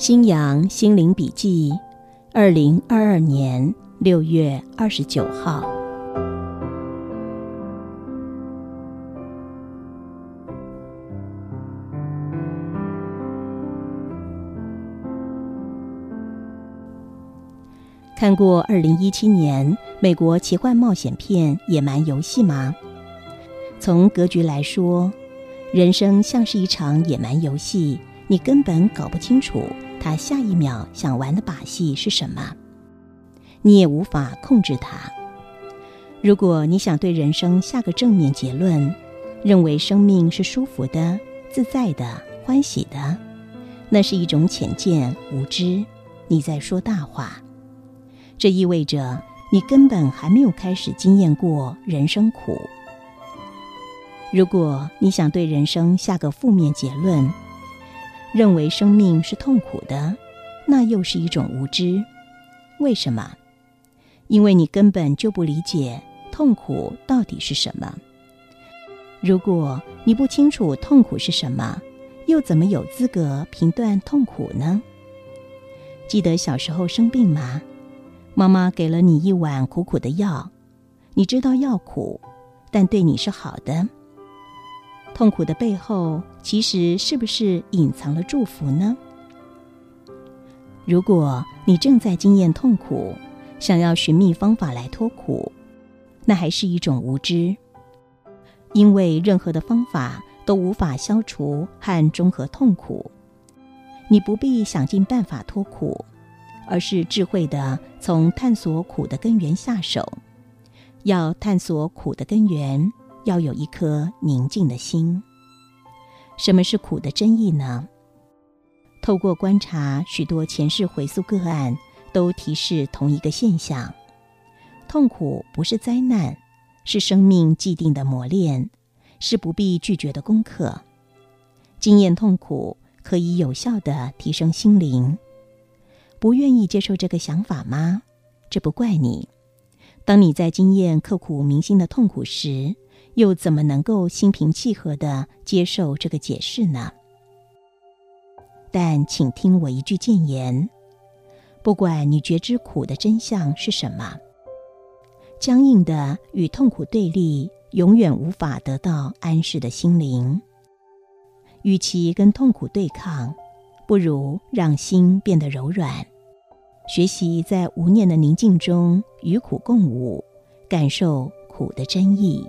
新阳心灵笔记，二零二二年六月二十九号。看过二零一七年美国奇幻冒险片《野蛮游戏》吗？从格局来说，人生像是一场野蛮游戏，你根本搞不清楚。他下一秒想玩的把戏是什么？你也无法控制他。如果你想对人生下个正面结论，认为生命是舒服的、自在的、欢喜的，那是一种浅见、无知。你在说大话。这意味着你根本还没有开始经验过人生苦。如果你想对人生下个负面结论，认为生命是痛苦的，那又是一种无知。为什么？因为你根本就不理解痛苦到底是什么。如果你不清楚痛苦是什么，又怎么有资格评断痛苦呢？记得小时候生病吗？妈妈给了你一碗苦苦的药，你知道药苦，但对你是好的。痛苦的背后，其实是不是隐藏了祝福呢？如果你正在经验痛苦，想要寻觅方法来脱苦，那还是一种无知。因为任何的方法都无法消除和中和痛苦，你不必想尽办法脱苦，而是智慧的从探索苦的根源下手。要探索苦的根源。要有一颗宁静的心。什么是苦的真意呢？透过观察许多前世回溯个案，都提示同一个现象：痛苦不是灾难，是生命既定的磨练，是不必拒绝的功课。经验痛苦可以有效的提升心灵。不愿意接受这个想法吗？这不怪你。当你在经验刻骨铭心的痛苦时，又怎么能够心平气和的接受这个解释呢？但请听我一句谏言：不管你觉知苦的真相是什么，僵硬的与痛苦对立，永远无法得到安适的心灵。与其跟痛苦对抗，不如让心变得柔软，学习在无念的宁静中与苦共舞，感受苦的真意。